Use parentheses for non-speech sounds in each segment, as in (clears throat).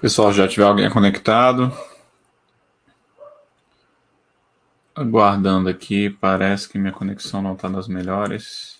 Pessoal, já tiver alguém conectado. Aguardando aqui, parece que minha conexão não está das melhores.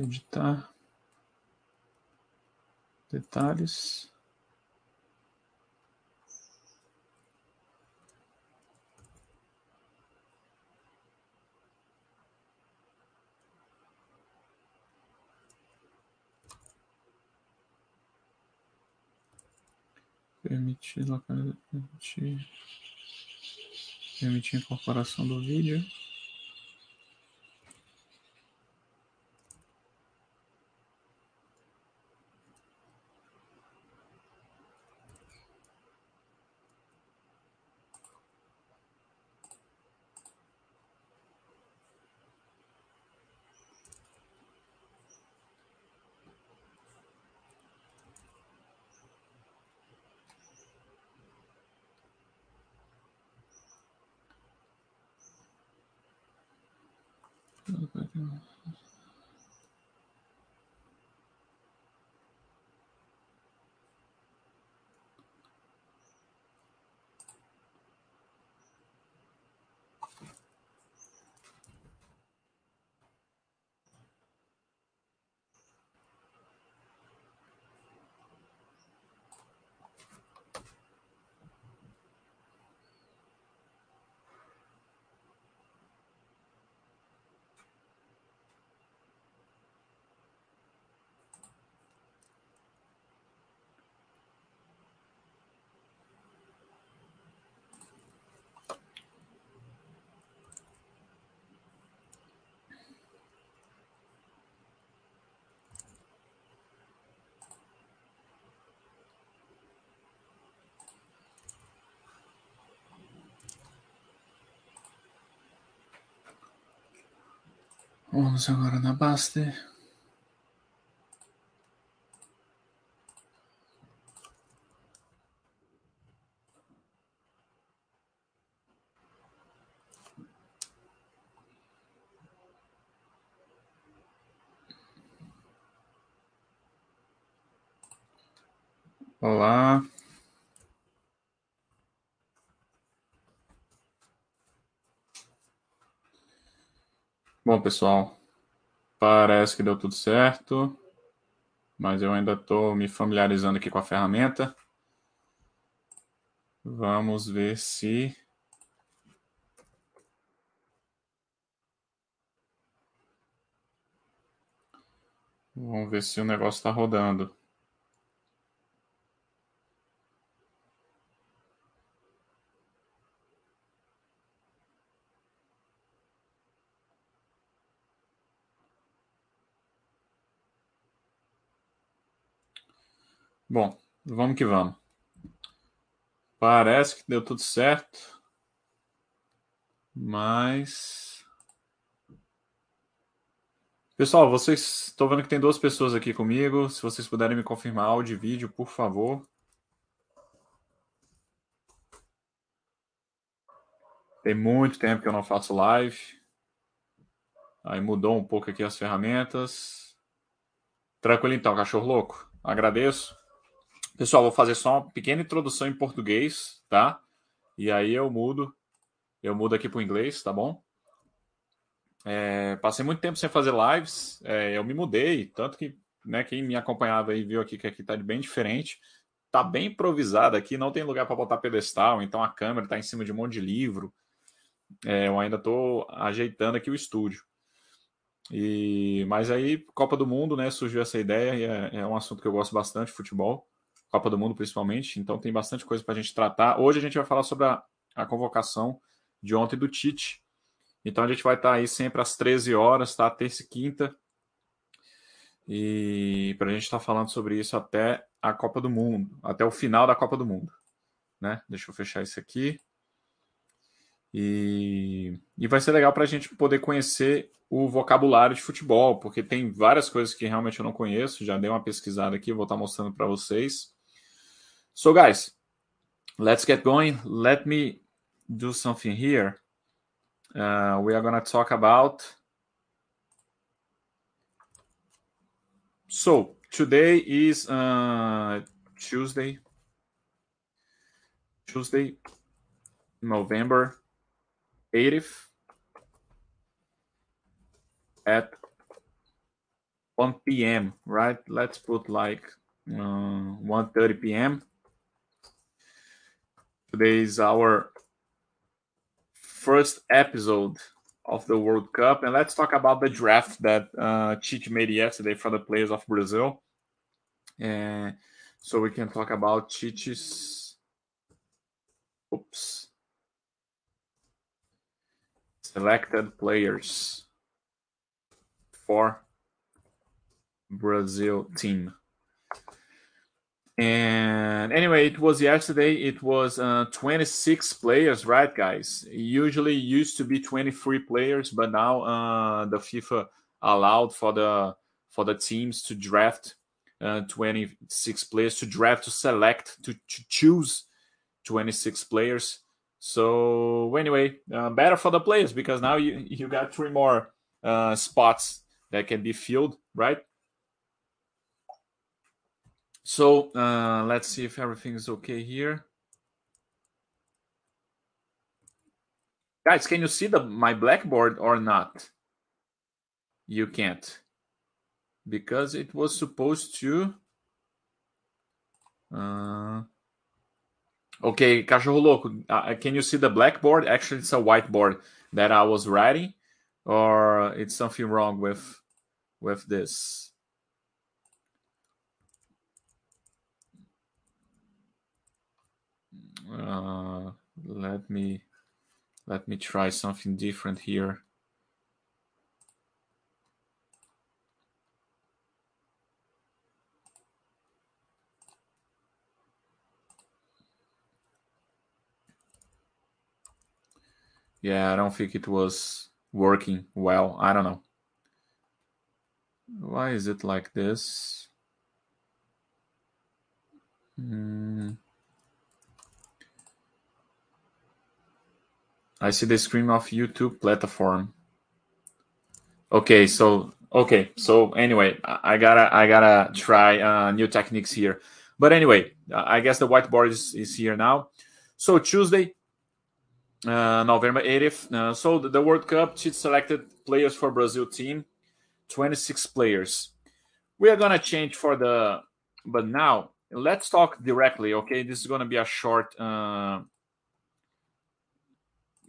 Editar, detalhes. Permitir permitir, permitir incorporação do vídeo. 我在这里 Vamos agora na Baster. Olá. Bom, pessoal, parece que deu tudo certo, mas eu ainda estou me familiarizando aqui com a ferramenta. Vamos ver se Vamos ver se o negócio está rodando. Bom, vamos que vamos. Parece que deu tudo certo. Mas. Pessoal, vocês. Estou vendo que tem duas pessoas aqui comigo. Se vocês puderem me confirmar áudio e vídeo, por favor. Tem muito tempo que eu não faço live. Aí mudou um pouco aqui as ferramentas. Tranquilo então, cachorro louco. Agradeço. Pessoal, vou fazer só uma pequena introdução em português, tá? E aí eu mudo, eu mudo aqui para o inglês, tá bom? É, passei muito tempo sem fazer lives, é, eu me mudei, tanto que né, quem me acompanhava aí viu aqui que aqui tá bem diferente. Tá bem improvisado aqui, não tem lugar para botar pedestal, então a câmera está em cima de um monte de livro. É, eu ainda estou ajeitando aqui o estúdio. E, mas aí, Copa do Mundo, né? Surgiu essa ideia e é, é um assunto que eu gosto bastante, futebol. Copa do Mundo principalmente, então tem bastante coisa para a gente tratar. Hoje a gente vai falar sobre a, a, convocação de ontem do Tite. Então a gente vai estar tá aí sempre às 13 horas, tá? Terça e quinta. E para a gente estar tá falando sobre isso até a Copa do Mundo, até o final da Copa do Mundo. Né? Deixa eu fechar isso aqui. E, e vai ser legal para a gente poder conhecer o vocabulário de futebol, porque tem várias coisas que realmente eu não conheço. Já dei uma pesquisada aqui, vou estar mostrando para vocês. So, guys, let's get going. Let me do something here. Uh, we are going to talk about. So, today is uh, Tuesday. Tuesday, November 80th at 1 p.m. Right? Let's put like uh, 1:30 p.m. Today is our first episode of the World Cup, and let's talk about the draft that uh, Tite made yesterday for the players of Brazil. And so we can talk about Tite's. Oops selected players for Brazil team. And anyway, it was yesterday. It was uh, 26 players, right, guys? Usually used to be 23 players, but now uh, the FIFA allowed for the for the teams to draft uh, 26 players to draft to select to, to choose 26 players. So anyway, uh, better for the players because now you you got three more uh, spots that can be filled, right? So uh, let's see if everything is okay here. Guys, can you see the my blackboard or not? You can't because it was supposed to. Uh, Okay, cachorro louco. Uh, can you see the blackboard? Actually, it's a whiteboard that I was writing, or it's something wrong with with this. Uh, let me let me try something different here. Yeah, I don't think it was working well. I don't know. Why is it like this? Hmm. I see the screen of YouTube platform. Okay, so okay, so anyway, I gotta I gotta try uh, new techniques here. But anyway, I guess the whiteboard is, is here now. So Tuesday, uh, November 80th. Uh, so the, the, World Cup, she selected players for Brazil team, 26 players. We are gonna change for the, but now let's talk directly. Okay, this is gonna be a short, uh,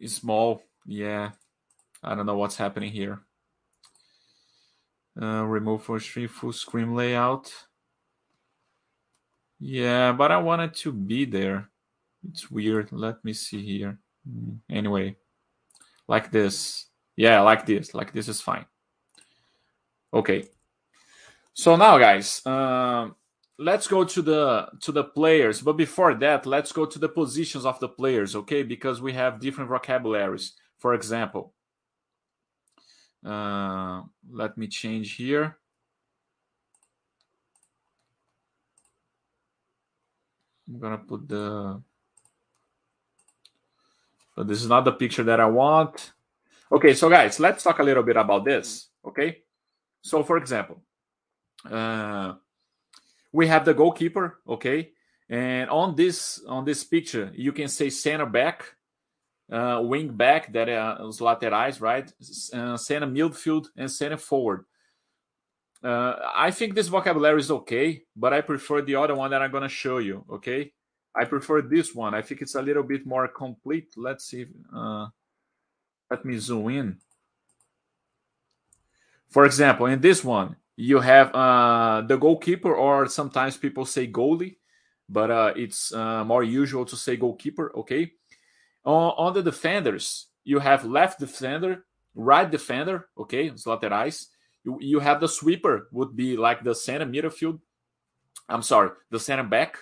small. Yeah, I don't know what's happening here. Uh, remove for screen, full screen layout. Yeah, but I wanted to be there. It's weird. Let me see here. Mm, anyway, like this. Yeah, like this. Like this is fine. Okay. So now, guys, um, let's go to the to the players. But before that, let's go to the positions of the players, okay? Because we have different vocabularies. For example, uh, let me change here. I'm gonna put the but this is not the picture that I want. Okay, so guys, let's talk a little bit about this. Okay, so for example, uh, we have the goalkeeper. Okay, and on this on this picture, you can say center back, uh, wing back, that uh, os laterais, right? Uh, center midfield and center forward. Uh, I think this vocabulary is okay, but I prefer the other one that I'm gonna show you. Okay, I prefer this one. I think it's a little bit more complete. Let's see. Uh, let me zoom in. For example, in this one, you have uh, the goalkeeper, or sometimes people say goalie, but uh, it's uh, more usual to say goalkeeper. Okay. On, on the defenders, you have left defender, right defender. Okay, os laterais. You, you have the sweeper, would be like the center midfield I'm sorry, the center back,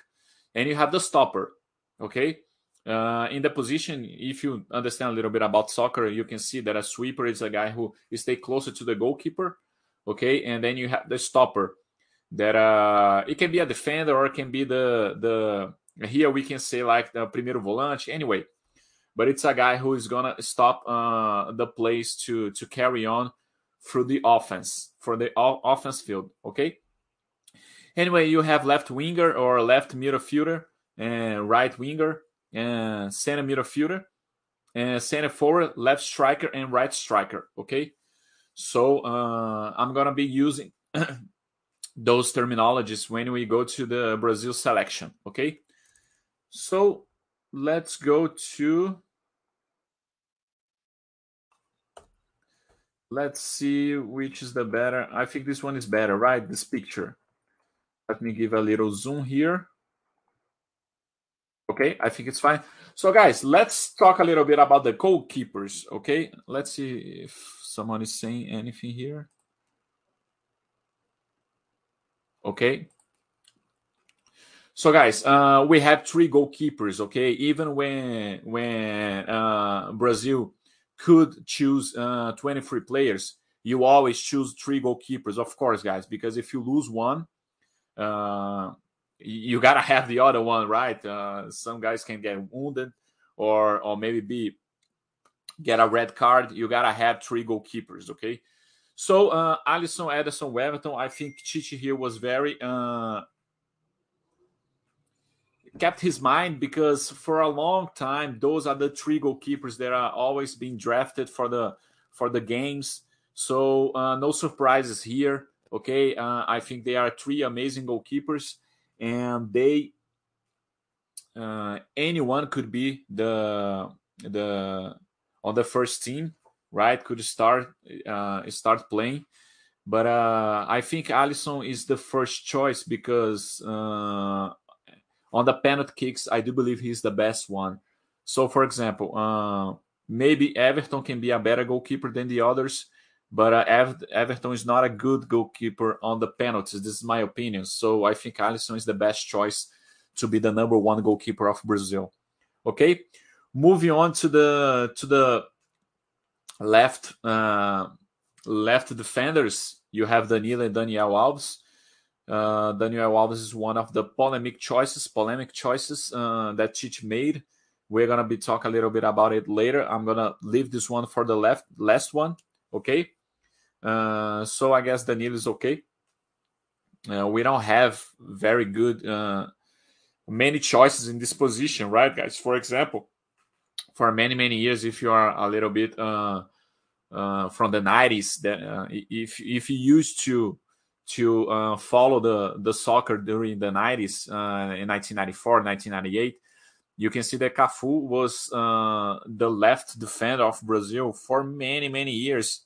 and you have the stopper. Okay, uh, in the position, if you understand a little bit about soccer, you can see that a sweeper is a guy who stay closer to the goalkeeper. Okay, and then you have the stopper that uh, it can be a defender or it can be the the here we can say like the primeiro volante. Anyway, but it's a guy who is gonna stop uh, the plays to to carry on through the offense for the offense field. Okay. Anyway, you have left winger or left midfielder and right winger and center midfielder and center forward, left striker and right striker. Okay. So uh, I'm gonna be using (clears throat) those terminologies when we go to the Brazil selection. Okay. So let's go to let's see which is the better. I think this one is better, right? This picture. Let me give a little zoom here. Okay, I think it's fine. So, guys, let's talk a little bit about the goalkeepers. Okay, let's see if someone is saying anything here. Okay. So, guys, uh, we have three goalkeepers. Okay, even when when uh, Brazil could choose uh, 23 players, you always choose three goalkeepers, of course, guys, because if you lose one, uh, you gotta (laughs) have the other one, right? Uh, some guys can get wounded or or maybe be get a red card. You gotta have three goalkeepers, okay? So uh, Alisson, Ederson, Weverton, I think Tite here was very uh, kept his mind because for a long time those are the three goalkeepers that are always being drafted for the for the games. So uh, no surprises here. Okay, uh, I think they are three amazing goalkeepers, and they uh, anyone could be the the on the first team, right? Could start uh, start playing, but uh, I think Alisson is the first choice because uh, on the penalty kicks, I do believe he's the best one. So, for example, uh, maybe Everton can be a better goalkeeper than the others, but uh, Ev- Everton is not a good goalkeeper on the penalties. This is my opinion. So, I think Alisson is the best choice to be the number one goalkeeper of Brazil. Okay, moving on to the to the left uh, left defenders. You have Danilo and Daniel Alves. Uh, Daniel Alves is one of the polemic choices, polemic choices uh, that Tite made. We're gonna be talk a little bit about it later. I'm gonna leave this one for the left last one. Okay. Uh, so I guess Danilo is okay. Uh, we don't have very good uh, many choices in this position, right, guys? For example, for many many years, if you are a little bit uh, uh, from the 90s, that uh, if if you used to to uh, follow the, the soccer during the 90s, uh, in 1994, 1998, you can see that Cafu was uh, the left defender of Brazil for many, many years.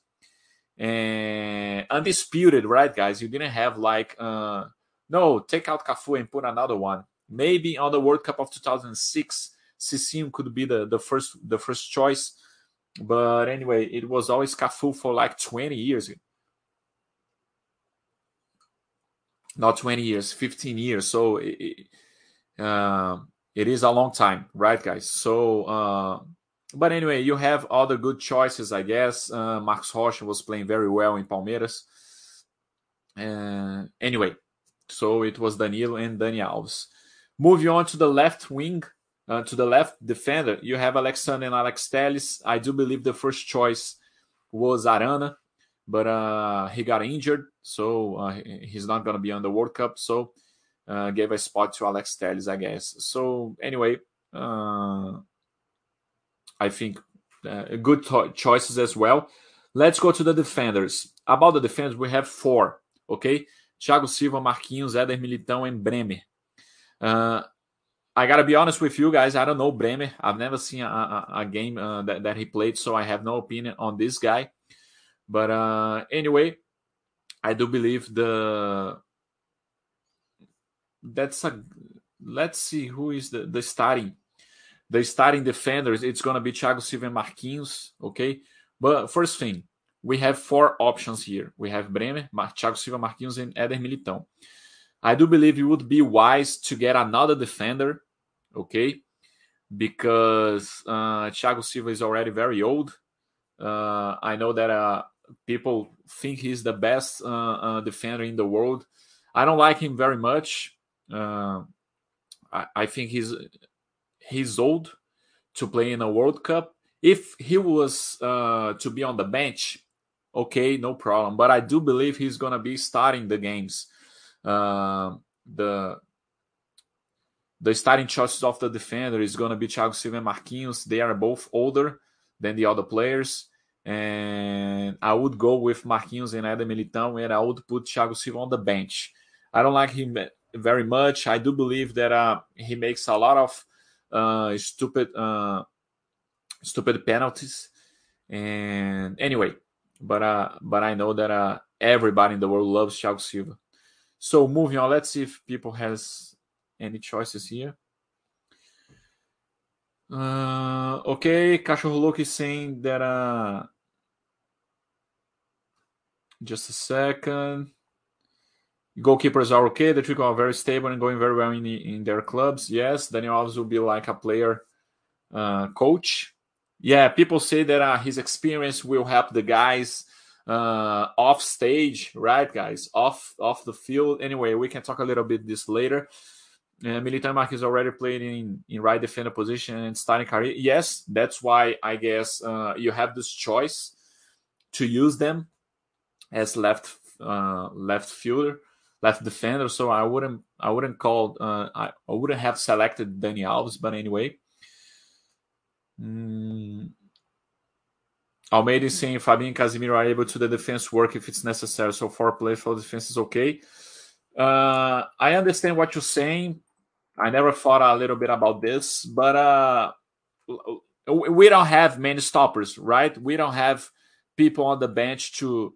And undisputed, right, guys? You didn't have like, uh, no, take out Cafu and put another one. Maybe on the World Cup of 2006, Cicinho could be the, the first the first choice. But anyway, it was always Cafu for like 20 years. Not 20 years 15 years. So it, uh, it is a long time right guys? So uh, but anyway you have other good choices i guess. Uh, Marcos Rocha was playing very well in palmeiras. Uh, anyway so it was danilo and dani alves. Moving on to the left wing uh, to the left defender you have Alex Sandro and alex Telles. i do believe the first choice was arana but uh, he got injured, so uh, he's not going to be on the World Cup. So uh, gave a spot to Alex Telles, I guess. So anyway, uh, I think uh, good choices as well. Let's go to the defenders. About the defenders, we have four. Okay, Thiago Silva, Marquinhos, Éder Militão, and Bremer. Uh, I gotta be honest with you guys. I don't know Bremer. I've never seen a, a, a game that, that he played, so I have no opinion on this guy. But uh, anyway, I do believe the that's a let's see who is the, the starting the starting defenders. It's gonna be Thiago Silva and Marquinhos, okay. But first thing, we have four options here. We have Bremer, Thiago Silva, Marquinhos, and Éder Militão. I do believe it would be wise to get another defender, okay? Because uh, Thiago Silva is already very old. Uh, I know that uh, people think he's the best uh, uh, defender in the world. I don't like him very much. Uh, I, I think he's he's old to play in a World Cup. If he was to be on the bench, okay, no problem. But I do believe he's gonna be starting the games uh, the the starting choices of the defender is going to be Thiago Silva and Marquinhos. They are both older than the other players. And I would go with Marquinhos and Éder Militão, and I would put Thiago Silva on the bench. I don't like him very much. I do believe that uh, he makes a lot of uh, stupid uh, stupid penalties. And anyway, but uh, but I know that uh, everybody in the world loves Thiago Silva. So moving on, let's see if people has any choices here. Uh, okay, Cachorro Louco is saying that. Uh, just a second. Goalkeepers are okay. The trick are very stable and going very well in, in their clubs. Yes, Daniel Alves will be like a player uh, coach. Yeah, people say that uh, his experience will help the guys uh, off stage, right, guys? Off off the field. Anyway, we can talk a little bit this later. Uh, Militão Marques already played in, in right defender position and starting career. Yes, that's why I guess uh, you have this choice to use them as left uh, left fielder, left defender. So I wouldn't I wouldn't call uh, I, I wouldn't have selected Danny Alves, but anyway. Mm, Almeida saying Fabinho and Casemiro are able to the defense work if it's necessary. So four players for defense is okay. Uh, I understand what you're saying. I never thought a little bit about this, but uh, we don't have many stoppers, right? We don't have people on the bench to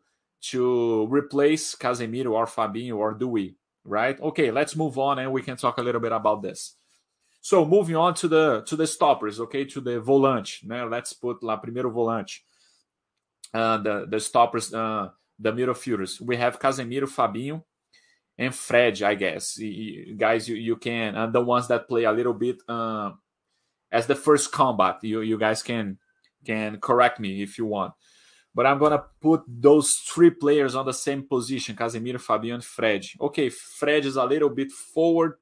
to replace Casemiro or Fabinho, or do we? Right? Okay, let's move on and we can talk a little bit about this. So moving on to the to the stoppers, okay, to the volante. Né? Let's put lá primeiro volante uh, the the stoppers, uh, the midfielders. We have Casemiro, Fabinho, and Fred. I guess you, guys, you you can uh, the ones that play a little bit uh, as the first combat. You you guys can can correct me if you want. But I'm gonna put those three players on the same position: Casemiro, Fabinho, and Fred. Okay, Fred is a little bit forward,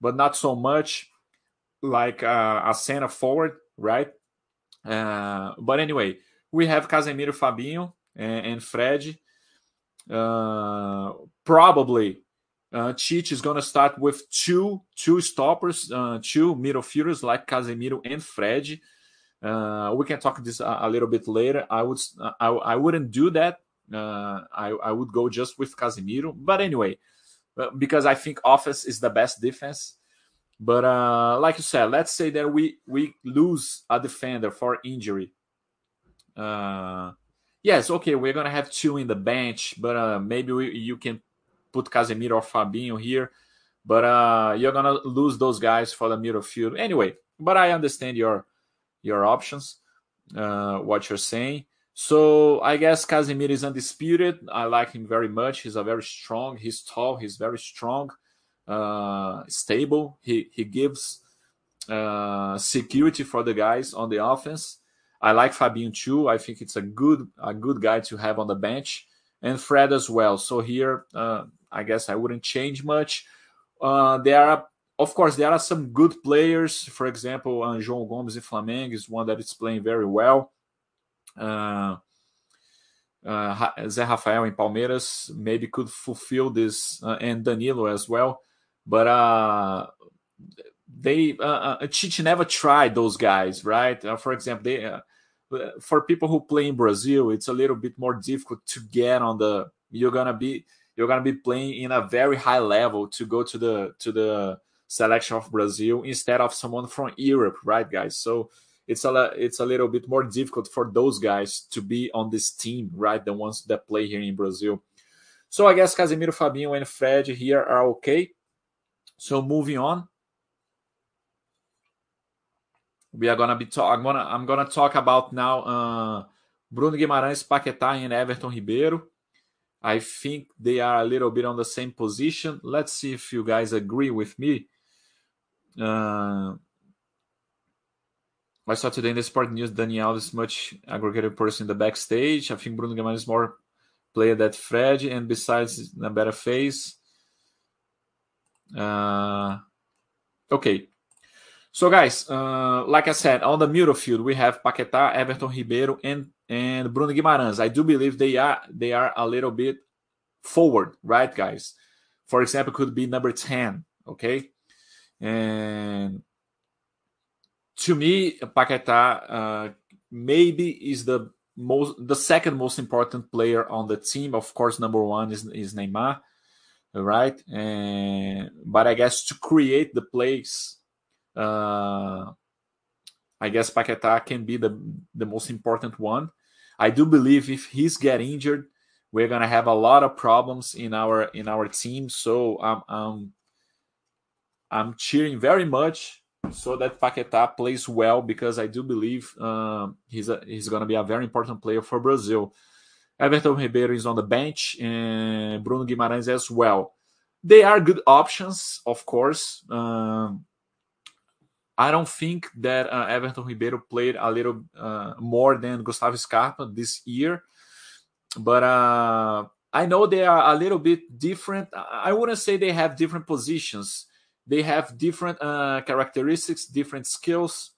but not so much like uh, a center forward, right? Uh, but anyway, we have Casemiro, Fabinho, and, and Fred. Uh, probably uh, Tite is going to start with two two stoppers, uh, two midfielders like Casemiro and Fred. Uh, we can talk this a, a, little bit later. I would I, I wouldn't do that. Uh, I I would go just with Casemiro. But anyway, uh, because I think offense is the best defense. But uh, like you said, let's say that we we lose a defender for injury uh, yes, okay, we're gonna have two in the bench, but uh, maybe we, you can put Casemiro or Fabinho here, but uh, you're gonna lose those guys for the middle field anyway. But I understand your your options, uh, what you're saying. So I guess Casemiro is undisputed. I like him very much. He's a very strong. He's tall. He's very strong, uh, stable. He he gives uh, security for the guys on the offense. I like Fabinho too. I think it's a good a good guy to have on the bench, and Fred as well. So here, uh, I guess I wouldn't change much. Uh, there are, of course, there are some good players. For example, uh, João Gomes in Flamengo is one that is playing very well. Uh, uh, Zé Rafael in Palmeiras maybe could fulfill this, uh, and Danilo as well. But uh, they uh, uh, Tite never tried those guys, right? Uh, for example, they uh, Uh, for people who play in Brazil, it's a little bit more difficult to get on the. You're gonna be you're gonna be playing in a very high level to go to the to the selection of Brazil instead of someone from Europe, right, guys? So it's a it's a little bit more difficult for those guys to be on this team, right? The ones that play here in Brazil. So I guess Casemiro, Fabinho, and Fred here are okay. So moving on, we are gonna be talk. I'm gonna I'm gonna talk about now uh, Bruno Guimarães, Paquetá and Everton Ribeiro. I think they are a little bit on the same position. Let's see if you guys agree with me. Uh, I saw today in the Sport News Daniel is much aggregated person in the backstage. I think Bruno Guimarães is more player that Fred, and besides a better face. Uh, okay. So, guys, uh, like I said, on the middle field we have Paquetá, Everton Ribeiro, and and Bruno Guimarães. I do believe they are they are a little bit forward, right, guys? For example, could be number ten. Okay, and to me, Paquetá uh, maybe is the most the second most important player on the team. Of course, number one is is Neymar, right? And but I guess to create the plays, uh, I guess Paquetá can be the the most important one. I do believe if he's get injured, we're gonna have a lot of problems in our in our team. So I'm um, I'm cheering very much so that Paquetá plays well because I do believe um, he's a, he's going to be a very important player for Brazil. Everton Ribeiro is on the bench and Bruno Guimarães as well. They are good options, of course. Um, I don't think that uh, Everton Ribeiro played a little uh, more than Gustavo Scarpa this year, but uh, I know they are a little bit different. I wouldn't say they have different positions they have different uh, characteristics, different skills.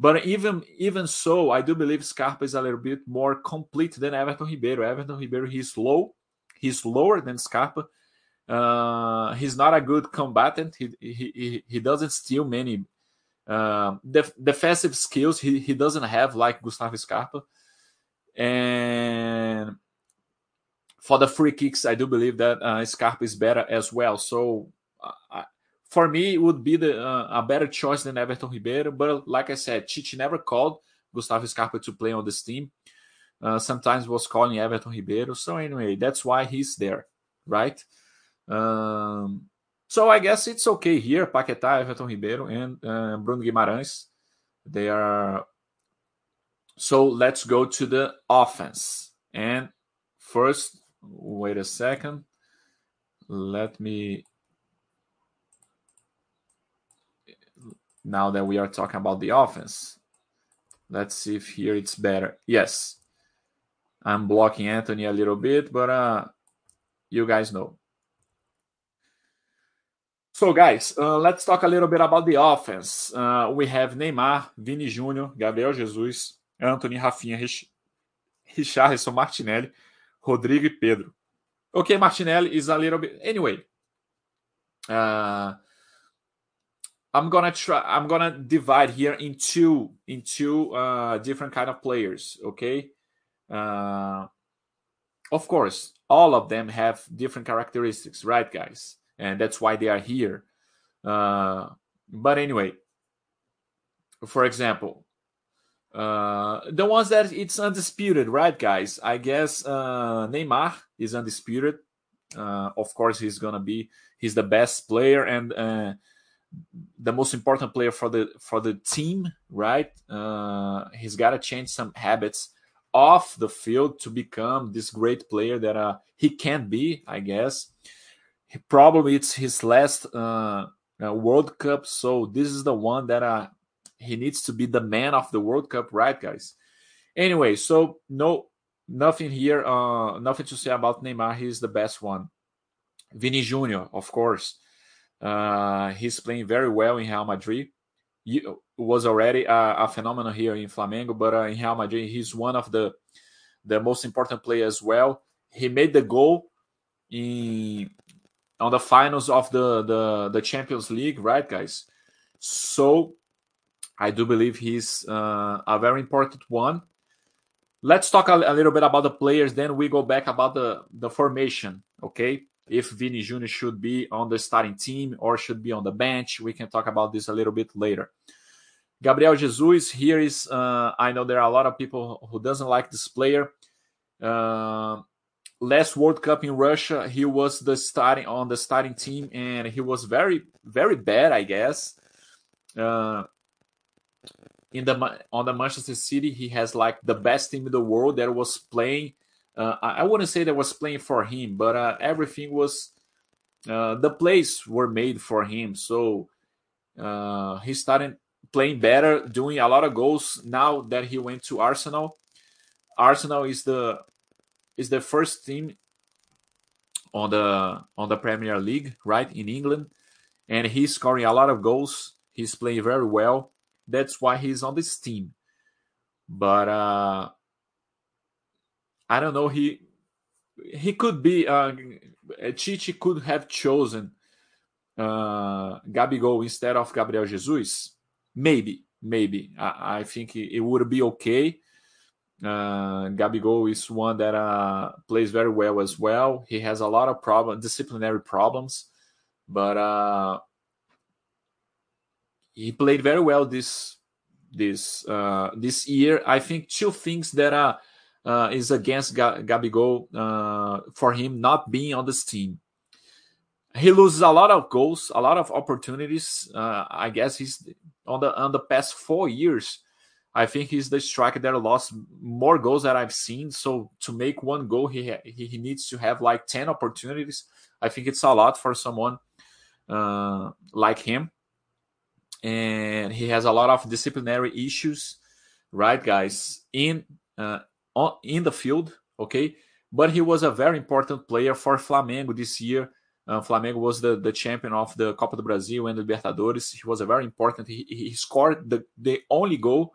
But even even so, I do believe Scarpa is a little bit more complete than Everton Ribeiro. Everton Ribeiro, he's low, he's lower than Scarpa. Uh, he's not a good combatant. He he he doesn't steal many uh, def- defensive skills. He he doesn't have like Gustavo Scarpa. And for the free kicks, I do believe that uh, Scarpa is better as well. So uh, for me, it would be the, uh, a better choice than Everton Ribeiro. But like I said, Tite never called Gustavo Scarpa to play on this team. Uh, sometimes was calling Everton Ribeiro. So anyway, that's why he's there, right? Um, so I guess it's okay here. Paquetá, Everton Ribeiro, and uh, Bruno Guimarães. They are. So let's go to the offense. And first, wait a second. Let me now that we are talking about the offense. Let's see if here it's better. Yes, I'm blocking Antony a little bit, but uh, you guys know. So, guys, uh, let's talk a little bit about the offense. Uh, we have Neymar, Vini Júnior, Gabriel Jesus, Antony, Rafinha, Rich Richarlison, Martinelli, Rodrygo e Pedro. Okay, Martinelli is a little bit. Anyway, uh, I'm gonna try. I'm gonna divide here into into uh, different kind of players. Okay. Uh, of course, all of them have different characteristics, right, guys? And that's why they are here. Uh, but anyway, for example, uh, the ones that it's undisputed, right, guys? I guess uh, Neymar is undisputed. Uh, of course, he's gonna be. He's the best player, and uh, the most important player for the for the team, right? Uh, he's got to change some habits off the field to become this great player that uh, he can be, I guess. He, probably it's his last uh, uh, World Cup, so this is the one that uh, he needs to be the man of the World Cup, right, guys? Anyway, so no, nothing here, uh, nothing to say about Neymar. He's the best one. Vini Junior, of course. Uh, he's playing very well in Real Madrid. He was already a, a phenomenon here in Flamengo, but uh, in Real Madrid, he's one of the the most important players as well. He made the goal in on the finals of the the, the Champions League, right, guys? So I do believe he's uh, a very important one. Let's talk a, a, little bit about the players, then we go back about the the formation. Okay, if Vini Jr. should be on the starting team or should be on the bench. We can talk about this a little bit later. Gabriel Jesus, here is, uh, I know there are a lot of people who doesn't like this player. Uh, last World Cup in Russia, he was the starting on the starting team, and he was very, very bad, I guess. Uh, in the on the Manchester City, he has like the best team in the world that was playing uh, I wouldn't say that was playing for him, but uh, everything was uh, the plays were made for him. So uh, he started playing better, doing a lot of goals. Now that he went to Arsenal, Arsenal is the is the first team on the on the Premier League, right in England, and he's scoring a lot of goals. He's playing very well. That's why he's on this team. But uh, I don't know. He he could be. Uh, Tite could have chosen uh, Gabigol instead of Gabriel Jesus. Maybe, maybe. I, I think it, it, would be okay. Uh, Gabigol is one that uh, plays very well as well. He has a lot of problem, disciplinary problems, but uh, he played very well this this uh, this year. I think two things that are uh, is against Gabigol uh, for him not being on this team. He loses a lot of goals, a lot of opportunities. Uh, I guess he's on the on the past four years. I think he's the striker that lost more goals that I've seen. So to make one goal, he he, needs to have like ten opportunities. I think it's a lot for someone uh, like him and he has a lot of disciplinary issues, right, guys, in uh, on, in the field. Okay, but he was a very important player for Flamengo this year. Uh, Flamengo was the, the champion of the Copa do Brasil and the Libertadores. He was a very important. He, he scored the, the only goal,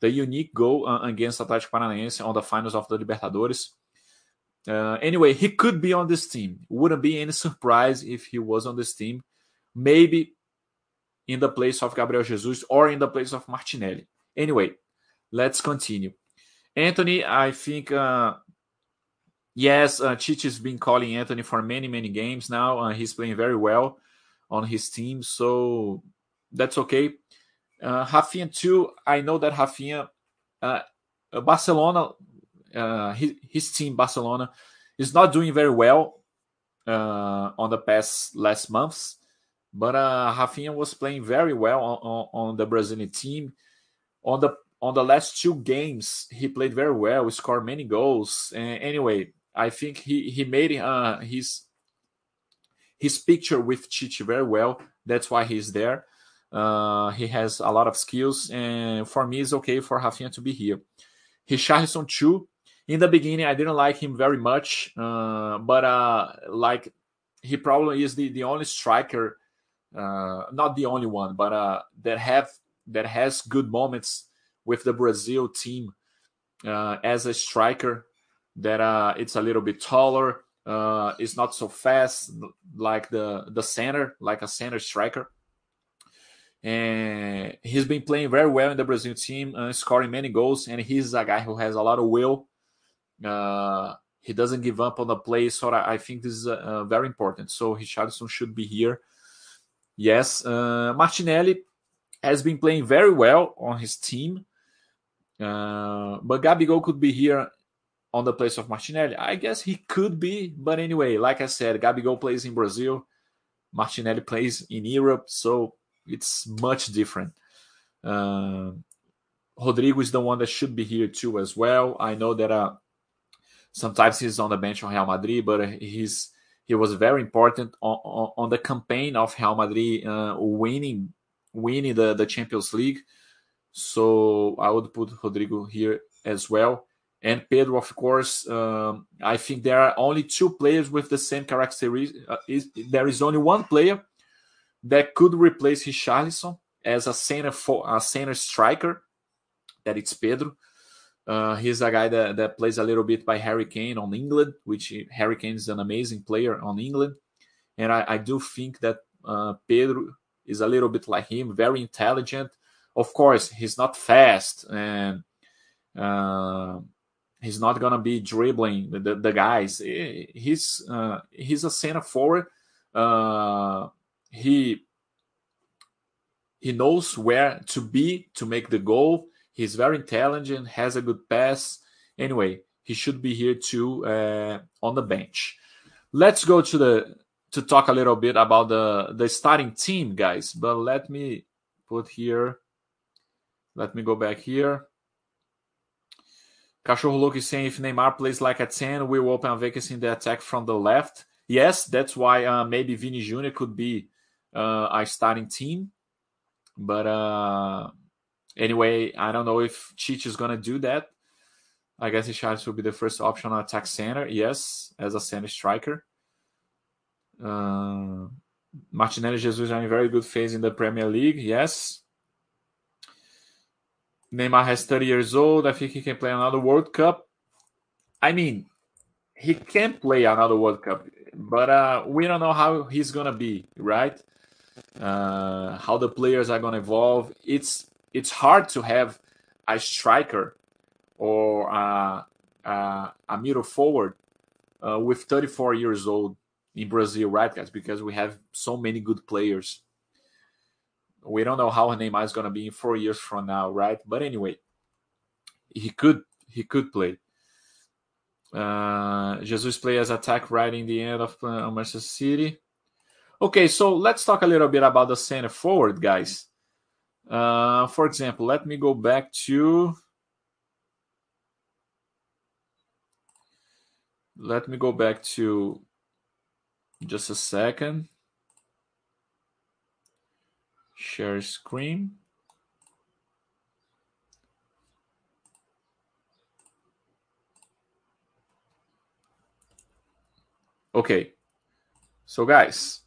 the unique goal uh, against Atlético Paranaense on the finals of the Libertadores. Uh, anyway, he could be on this team. Wouldn't be any surprise if he was on this team. Maybe in the place of Gabriel Jesus or in the place of Martinelli. Anyway, let's continue. Antony, I think, uh, yes, uh, Tite's been calling Antony for many, many games now. Uh, he's playing very well on his team, so that's okay. Uh, Rafinha, too, I know that Rafinha, uh, Barcelona, uh, his, his team, Barcelona, is not doing very well uh, on the past last months. But uh, Rafinha was playing very well on, on, on, the Brazilian team. On the on the last two games, he played very well. He scored many goals. And anyway, I think he he made uh, his his picture with Tite very well. That's why he's there. Uh, he has a lot of skills, and for me, it's okay for Rafinha to be here. Richarlison too. In the beginning, I didn't like him very much, uh, but uh, like he probably is the, the only striker uh, not the only one, but uh, that have that has good moments with the Brazil team uh, as a striker. That it's a little bit taller, it's not so fast like the the center, like a center striker. And he's been playing very well in the Brazil team, uh, scoring many goals. And he's a guy who has a lot of will. Uh, he doesn't give up on the play, so I, I think this is uh, very important. So Richarlison should be here Yes, uh, Martinelli has been playing very well on his team, uh, but Gabigol could be here on the place of Martinelli. I guess he could be, but anyway, like I said, Gabigol plays in Brazil, Martinelli plays in Europe, so it's much different. Uh, Rodrygo is the one that should be here too as well. I know that uh, sometimes he's on the bench on Real Madrid, but he's he was very important on, on, on the campaign of Real Madrid uh, winning winning the, the Champions League. So I would put Rodrygo here as well. And Pedro, of course, um, I think there are only two players with the same characteristics. Uh, is, there is only one player that could replace Richarlison as a center for a center striker. That it's Pedro. Uh, he's a guy that, that plays a little bit by Harry Kane on England, which Harry Kane is an amazing player on England. And I, I do think that uh, Pedro is a little bit like him, very intelligent. Of course, he's not fast and uh, he's not gonna be dribbling the, the, the guys. He's uh, he's a center forward. He he knows where to be to make the goal. He's very intelligent, has a good pass. Anyway, he should be here too uh, on the bench. Let's go to the to talk a little bit about the the starting team, guys. But let me put here. Let me go back here. Cachorro Louco is saying if Neymar plays like a 10, we will open a vacancy in the attack from the left. Yes, that's why uh, maybe Vini Jr. could be uh, a starting team. But uh, anyway, I don't know if Tite is to do that. I guess Richarlison will be the first option on attack center. Yes, as a center striker. Uh, Martinelli Jesus are in very good phase in the Premier League. Yes. Neymar has 30 years old. I think he can play another World Cup. I mean, he can play another World Cup, but uh, we don't know how he's gonna be, right? Uh, how the players are gonna evolve. It's it's hard to have a striker or uh, uh, a middle forward uh, with 34 years old in Brazil, right, guys? Because we have so many good players. We don't know how Neymar is going to be in four years from now, right? But anyway, he could he could play. Uh, Jesus play as attack right in the end of uh, Manchester City. Okay, so let's talk a little bit about the center forward, guys. Uh, for example, let me go back to. Let me go back to just a second. Share screen. Okay. So guys,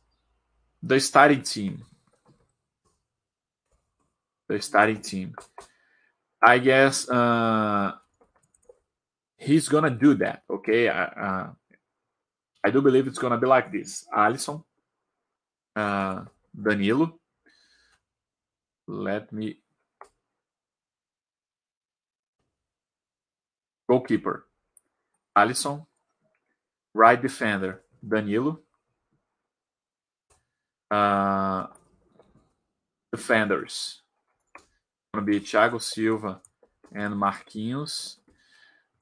the starting team. The starting team. I guess uh, he's gonna do that. Okay. Uh, I do believe it's gonna be like this: Alisson, uh, Danilo. Let me goalkeeper, Alisson, right defender, Danilo. Uh, defenders gonna be Thiago Silva and Marquinhos.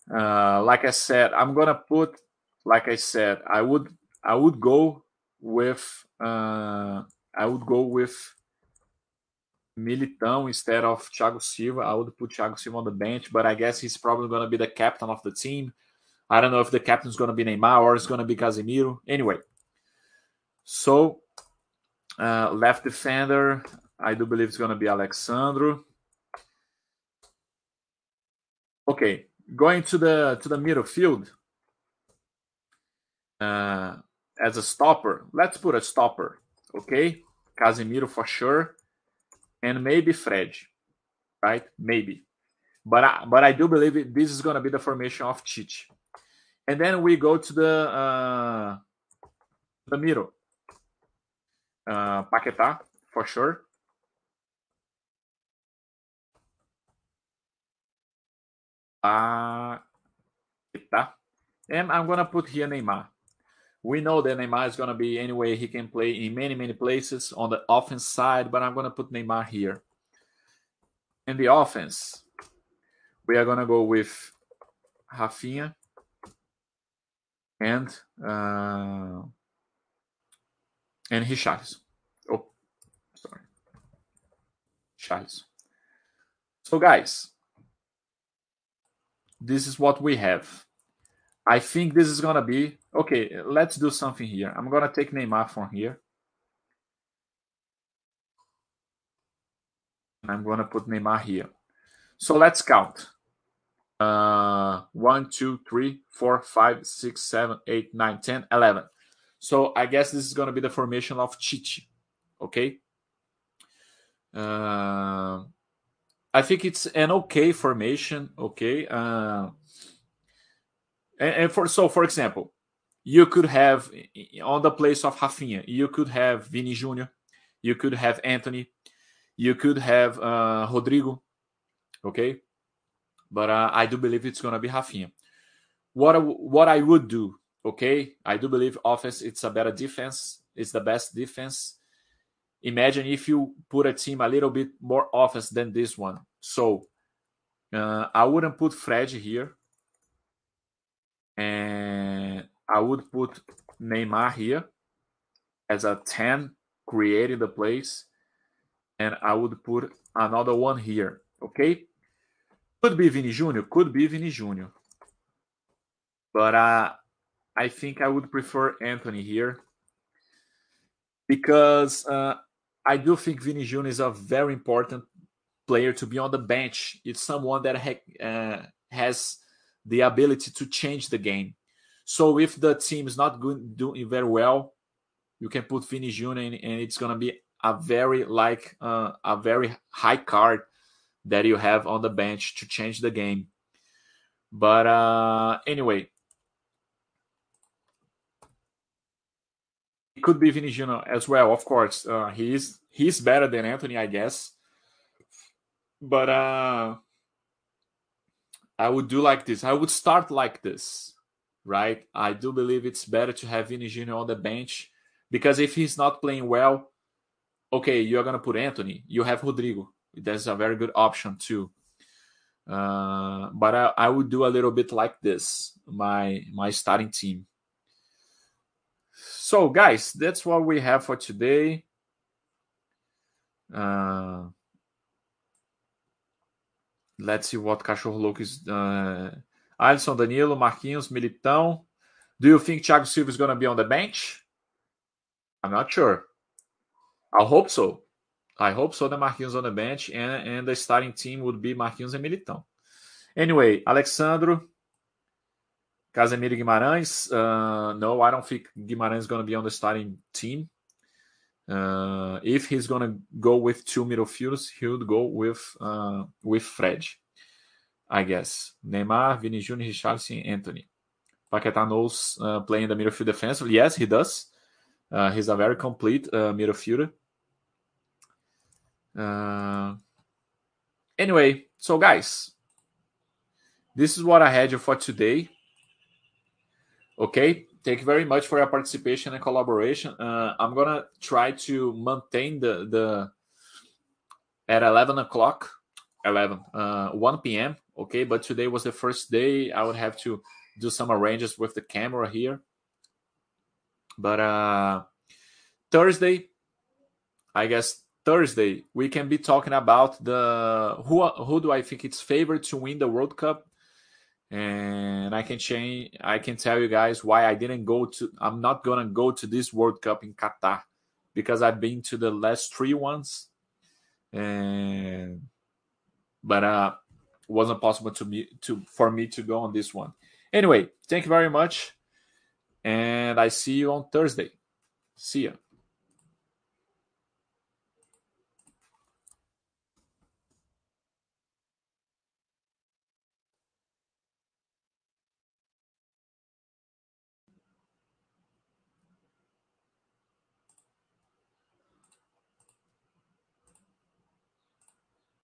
Uh, like I said, I'm gonna put like I said, I would I would go with uh, I would go with Militão instead of Thiago Silva. I would put Thiago Silva on the bench, but I guess he's probably going to be the captain of the team. I don't know if the captain's going to be Neymar or it's going to be Casemiro. Anyway, so uh, left defender, I do believe it's going to be Alex Sandro. Okay, going to the to the middle field uh, as a stopper. Let's put a stopper, okay? Casemiro for sure, and maybe Fred, right? Maybe, but I, but I do believe it, this is going to be the formation of Tite. And then we go to the uh, the middle. Uh, Paquetá for sure. Paquetá. And I'm gonna put here Neymar. We know that Neymar is going to be anyway. He can play in many, many places on the offense side, but I'm going to put Neymar here. In the offense, we are going to go with Raphinha and uh, and Richarlison. Oh, sorry, Charles. So, guys, this is what we have. I think this is gonna be okay. Let's do something here. I'm gonna take Neymar from here. I'm gonna put Neymar here. So let's count. Uh, one, two, three, four, five, six, seven, eight, nine, ten, eleven. So I guess this is gonna be the formation of Tite. Okay. Uh, I think it's an okay formation. Okay. Uh, and, and for so, for example, you could have on the place of Raphinha, you could have Vini Jr., you could have Antony, you could have uh, Rodrygo, okay, but uh, I do believe it's gonna be Raphinha. What what I would do, okay, I do believe offense it's a better defense, it's the best defense. Imagine if you put a team a little bit more offense than this one. So uh, I wouldn't put Fred here and I would put Neymar here as a 10 creating the place and I would put another one here okay Could be Vini Jr. Could be Vini Jr. But uh, I think I would prefer Antony here because uh, I do think Vini Jr. is a very important player to be on the bench. It's someone that ha- uh, has the ability to change the game. So if the team is not good, doing very well, you can put Vini Jr. in, and it's gonna be a very like uh, a very high card that you have on the bench to change the game. But uh, anyway, could be Vini Jr. as well. Of course, uh, he's he's better than Antony, I guess. But uh, I would do like this. I would start like this, right? I do believe it's better to have Vini Jr. on the bench because if he's not playing well, okay, you're gonna put Antony. You have Rodrygo. That's a very good option too. Uh, but I, I would do a little bit like this my my starting team. So, guys, that's what we have for today. Uh, let's see what Cachorro Louco is. Uh, Alisson, Danilo, Marquinhos, Militão. Do you think Thiago Silva is going to be on the bench? I'm not sure. I hope so. I hope so. The Marquinhos on the bench and, and the starting team would be Marquinhos and Militão. Anyway, Alex Sandro, Casemiro Guimarães. Uh, no, I don't think Guimarães is going to be on the starting team. Uh, if he's going to go with two midfielders, he would go with uh, with Fred, I guess. Neymar, Vini Jr., Richarlison, Antony. Paquetá knows uh, playing the midfield defensively. Yes, he does. Uh, he's a very complete uh, midfielder. Uh, anyway, so guys, this is what I had for today. Okay, thank you very much for your participation and collaboration. Uh, I'm gonna try to maintain the the at 11 o'clock, 11, uh, 1 p.m. Okay, but today was the first day. I would have to do some arrangements with the camera here. But uh, Thursday, I guess Thursday we can be talking about the who who do I think it's favored to win the World Cup and I can change. I can tell you guys why I didn't go to. I'm not gonna go to this World Cup in Qatar because I've been to the last three ones, and but uh, wasn't possible to me to for me to go on this one. Anyway, thank you very much, and I see you on Thursday. See ya.